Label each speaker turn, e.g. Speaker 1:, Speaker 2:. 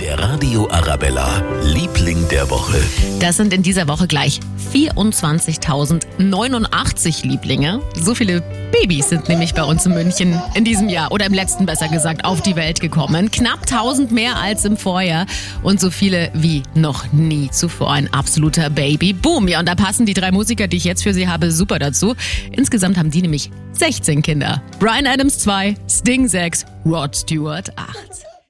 Speaker 1: Der Radio Arabella, Liebling der Woche.
Speaker 2: Das sind in dieser Woche gleich 24.089 Lieblinge. So viele Babys sind nämlich bei uns in München in diesem Jahr oder im letzten besser gesagt auf die Welt gekommen. Knapp 1000 mehr als im Vorjahr und so viele wie noch nie zuvor. Ein absoluter Baby-Boom. Ja, und da passen die drei Musiker, die ich jetzt für Sie habe, super dazu. Insgesamt haben die nämlich 16 Kinder. Brian Adams 2, Sting 6, Rod Stewart 8.